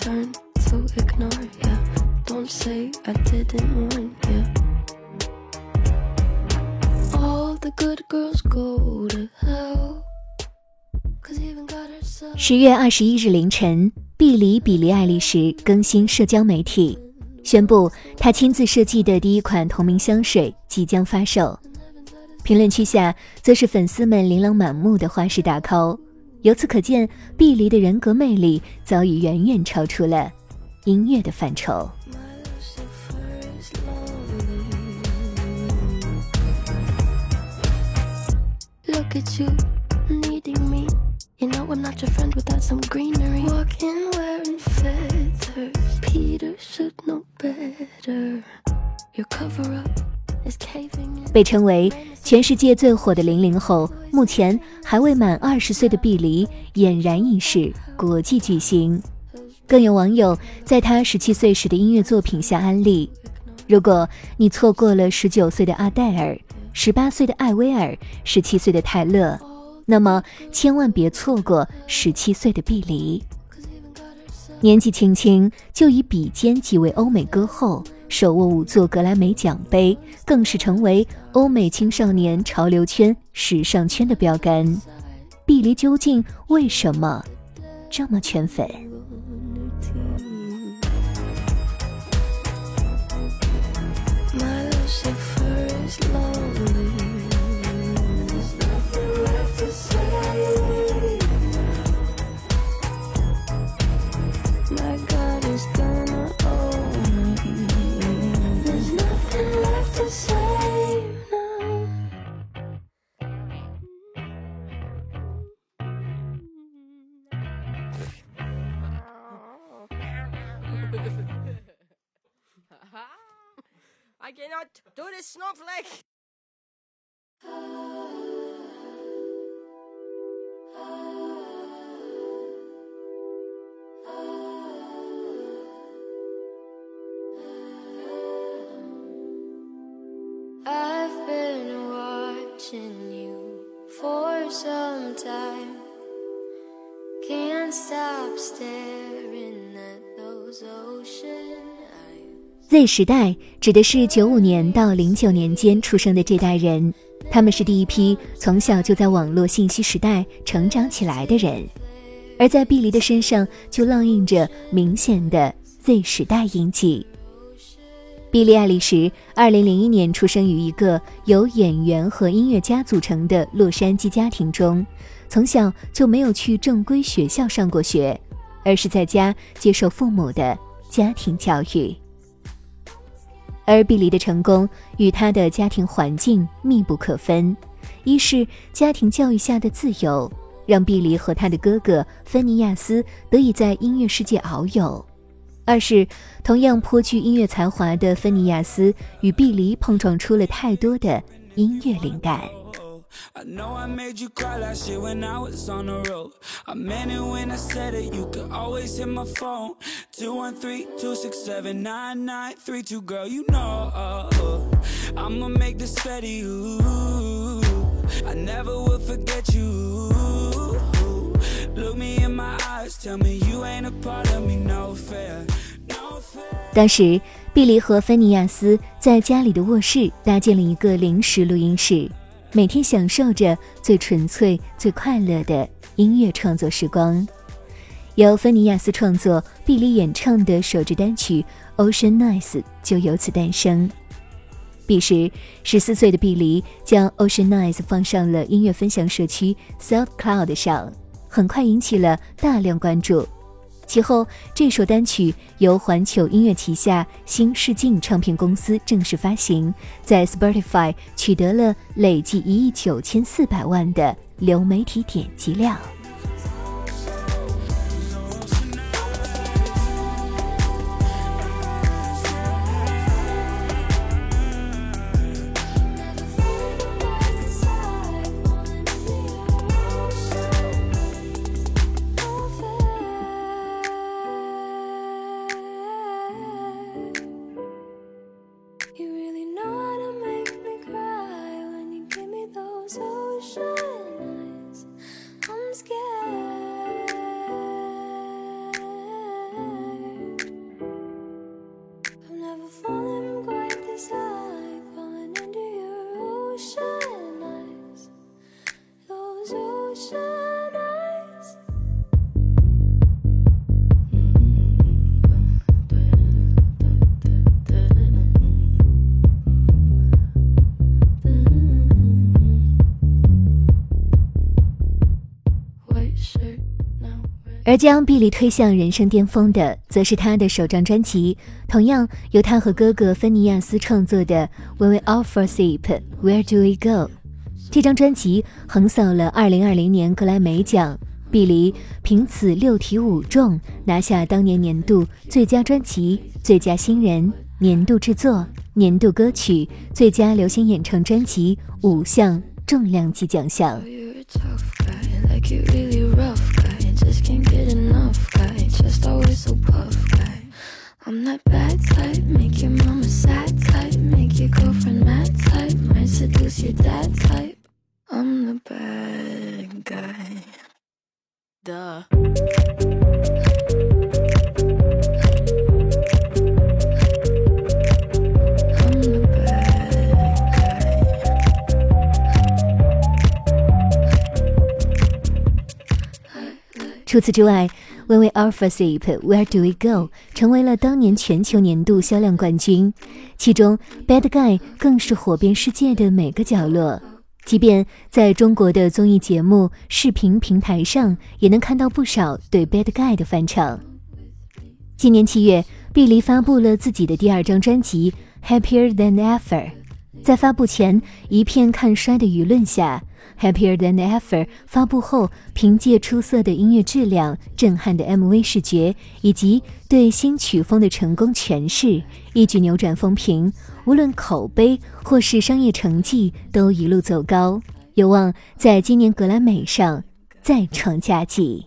Turn to ignore ya. Don't say I didn't warn ya. All the good girls go to hell. 十月二十一日凌晨，碧梨比利爱丽丝更新社交媒体，宣布她亲自设计的第一款同名香水即将发售。评论区下则是粉丝们琳琅满目的花式打 call，由此可见，碧梨的人格魅力早已远远超出了音乐的范畴。被称为。全世界最火的零零后，目前还未满二十岁的碧梨俨然已是国际巨星。更有网友在她十七岁时的音乐作品下安利：如果你错过了十九岁的阿黛尔、十八岁的艾薇儿、十七岁的泰勒，那么千万别错过十七岁的碧梨。年纪轻轻就以比肩几位欧美歌后，手握五座格莱美奖杯，更是成为欧美青少年潮流圈、时尚圈的标杆。碧梨究竟为什么这么圈粉？My Cannot do this snowflake. I've been watching you for some time. Can't stop staring Z 时代指的是九五年到零九年间出生的这代人，他们是第一批从小就在网络信息时代成长起来的人，而在碧梨的身上就烙印着明显的 Z 时代印记。碧莉·爱丽丝二零零一年出生于一个由演员和音乐家组成的洛杉矶家庭中，从小就没有去正规学校上过学，而是在家接受父母的家庭教育。而碧梨的成功与她的家庭环境密不可分，一是家庭教育下的自由，让碧梨和他的哥哥芬尼亚斯得以在音乐世界遨游。二是同样颇具音乐才华的芬尼亚斯与碧梨碰撞出了太多的音乐灵感。I know I made you cry last year when I was on the road. I meant it when I said it. You could always hit my phone. 213 267 9932. Girl, you know I'ma make this steady. Ooh, I never will forget you. Look me in my eyes. Tell me you ain't a part of me. No fair. No fair. 当时，碧梨和芬尼亚斯在家里的卧室搭建了一个临时录音室，每天享受着最纯粹、最快乐的音乐创作时光。由芬尼亚斯创作、碧梨演唱的首支单曲《Ocean Nice》就由此诞生。彼时，十四岁的碧梨将《Ocean Nice》放上了音乐分享社区 SoundCloud 上，很快引起了大量关注。其后，这首单曲由环球音乐旗下新视镜唱片公司正式发行，在 Spotify 取得了累计一亿九千四百万的流媒体点击量。而将碧莉推向人生巅峰的，则是她的首张专辑，同样由她和哥哥芬尼亚斯创作的《When We All Fall Asleep, Where Do We Go》。这张专辑横扫了2020年格莱美奖，碧莉凭此六提五中，拿下当年年度最佳专辑、最佳新人、年度制作、年度歌曲、最佳流行演唱专辑五项重量级奖项。Just can't get enough guy, just always so puff guy. I'm that bad type, make your mama sad type, make your girlfriend mad type, might seduce your dad type. I'm the bad guy. Duh. 除此之外，《When We Are Asleep, Where Do We Go》成为了当年全球年度销量冠军，其中《Bad Guy》更是火遍世界的每个角落。即便在中国的综艺节目、视频平台上，也能看到不少对《Bad Guy》的翻唱。今年七月，碧梨发布了自己的第二张专辑《Happier Than Ever》。在发布前一片看衰的舆论下，《Happier Than Ever》发布后，凭借出色的音乐质量、震撼的 MV 视觉以及对新曲风的成功诠释，一举扭转风评。无论口碑或是商业成绩，都一路走高，有望在今年格莱美上再创佳绩。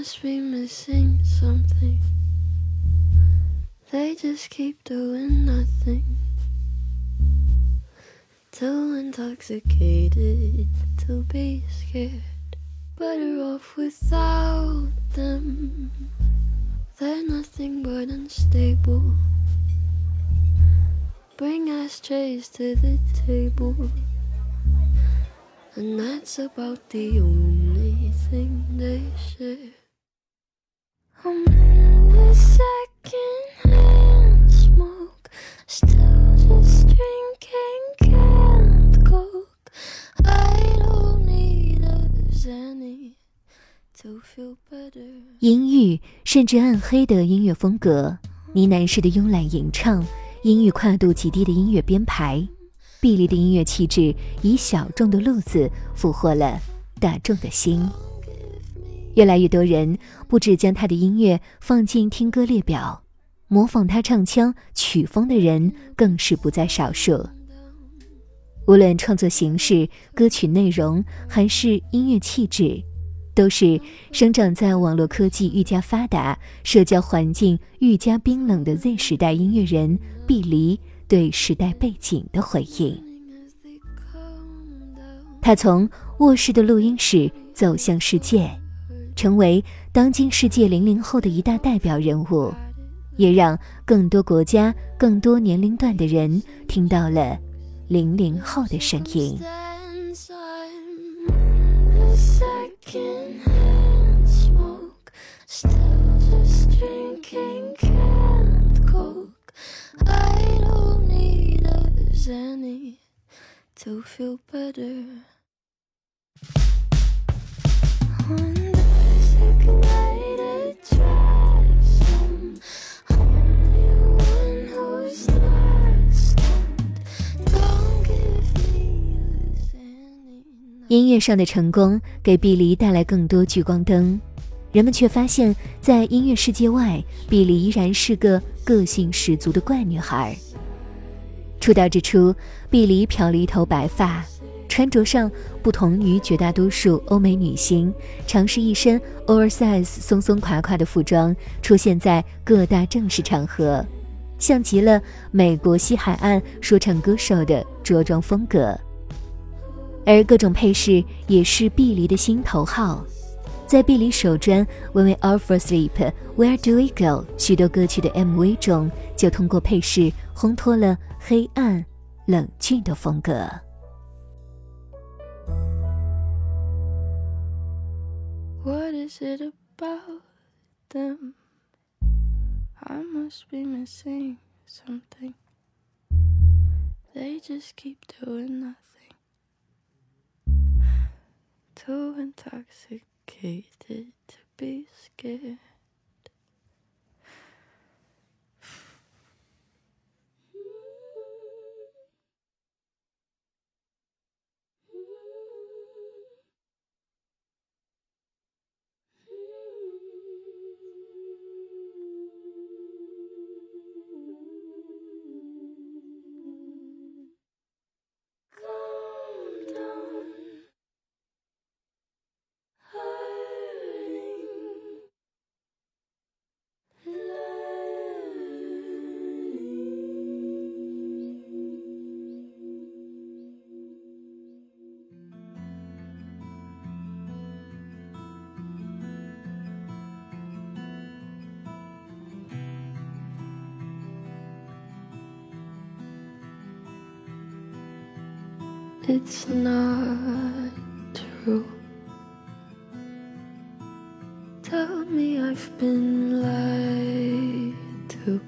must be missing something. They just keep doing nothing. Too intoxicated to be scared. Better off without them. They're nothing but unstable. Bring ashtrays to the table. And that's about the only thing they share. 阴郁甚至暗黑的音乐风格，呢喃式的慵懒吟唱，音域跨度极低的音乐编排，碧丽的音乐气质以小众的路子俘获了大众的心。越来越多人不止将他的音乐放进听歌列表，模仿他唱腔曲风的人更是不在少数。无论创作形式、歌曲内容还是音乐气质，都是生长在网络科技愈加发达、社交环境愈加冰冷的 Z 时代音乐人毕黎对时代背景的回应。他从卧室的录音室走向世界，成为当今世界零零后的一大代表人物，也让更多国家、更多年龄段的人听到了零零后的声音。To feel better. 音乐上的成功给碧梨带来更多聚光灯，人们却发现，在音乐世界外，碧梨依然是个个性十足的怪女孩。出道之初，碧梨漂了一头白发，穿着上不同于绝大多数欧美女星，尝试一身 oversize 松松垮垮的服装，出现在各大正式场合，像极了美国西海岸说唱歌手的着装风格。而各种配饰也是碧梨的心头好。在碧梨首专《When We All Fall Asleep》，Where Do We Go？许多歌曲的 MV 中，就通过配饰烘托了黑暗、冷峻的风格。Is it about them? I must be missing something. They just keep doing nothing. Too intoxicated It's not true. Tell me I've been lied to.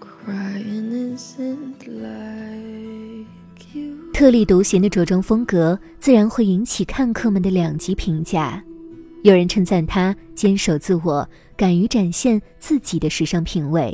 Crying isn't like you. 特立独行的着装风格，自然会引起看客们的两极评价。有人称赞她坚守自我，敢于展现自己的时尚品味；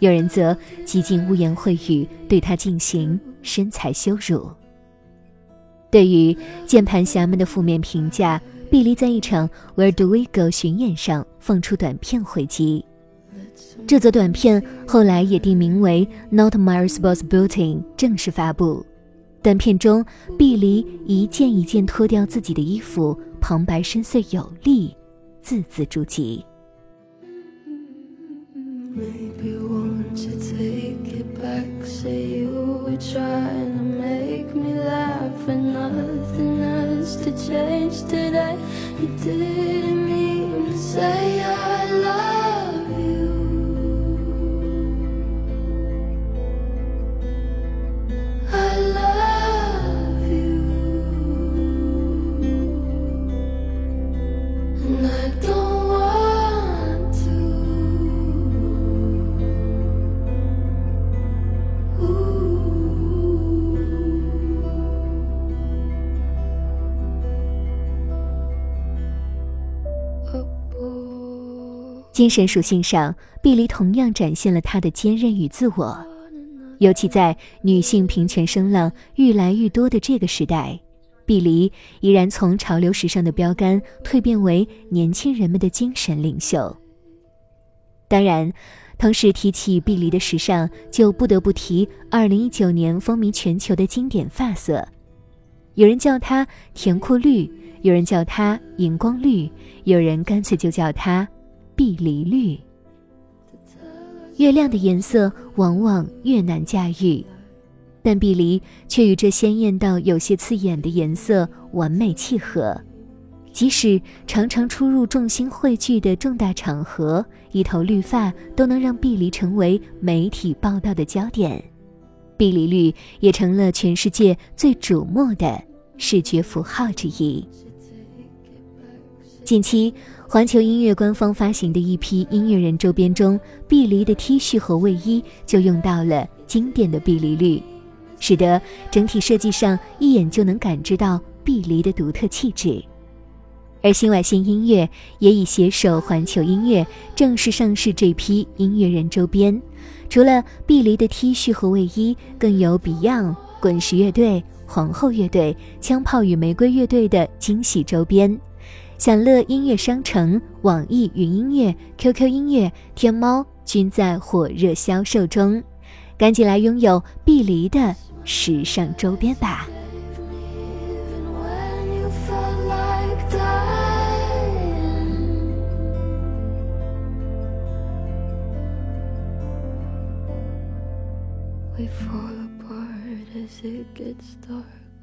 有人则极尽污言秽语，对他进行身材羞辱。对于键盘侠们的负面评价，碧梨在一场 Where Do We Go 巡演上放出短片回击。这则短片后来也定名为《Not My Responsibility》，正式发布。短片中，碧梨一件一件脱掉自己的衣服，旁白深邃有力，字字珠玑。Trying to make me laugh, and nothing has to change today. You didn't mean to say 精神属性上，碧梨同样展现了她的坚韧与自我。尤其在女性平权声浪愈来愈多的这个时代，碧梨依然从潮流时尚的标杆蜕变为年轻人们的精神领袖。当然，同时提起碧梨的时尚，就不得不提2019年风靡全球的经典发色。有人叫它甜酷绿，有人叫它荧光绿，有人干脆就叫它碧梨绿。越亮的颜色往往越难驾驭，但碧梨却与这鲜艳到有些刺眼的颜色完美契合。即使常常出入众星汇聚的重大场合，一头绿发都能让碧梨成为媒体报道的焦点。碧梨绿也成了全世界最瞩目的视觉符号之一。近期，环球音乐官方发行的一批音乐人周边中，碧梨的 T 恤和卫衣就用到了经典的碧梨绿，使得整体设计上一眼就能感知到碧梨的独特气质。而新外星音乐也已携手环球音乐正式上市这批音乐人周边，除了碧梨的 T 恤和卫衣，更有 Beyond、滚石乐队、皇后乐队、枪炮与玫瑰乐队的惊喜周边。享乐音乐商城网易云音乐 qq 音乐天猫均在火热销售中。赶紧来拥有碧梨的时尚周边吧。We fall apart as it gets dark.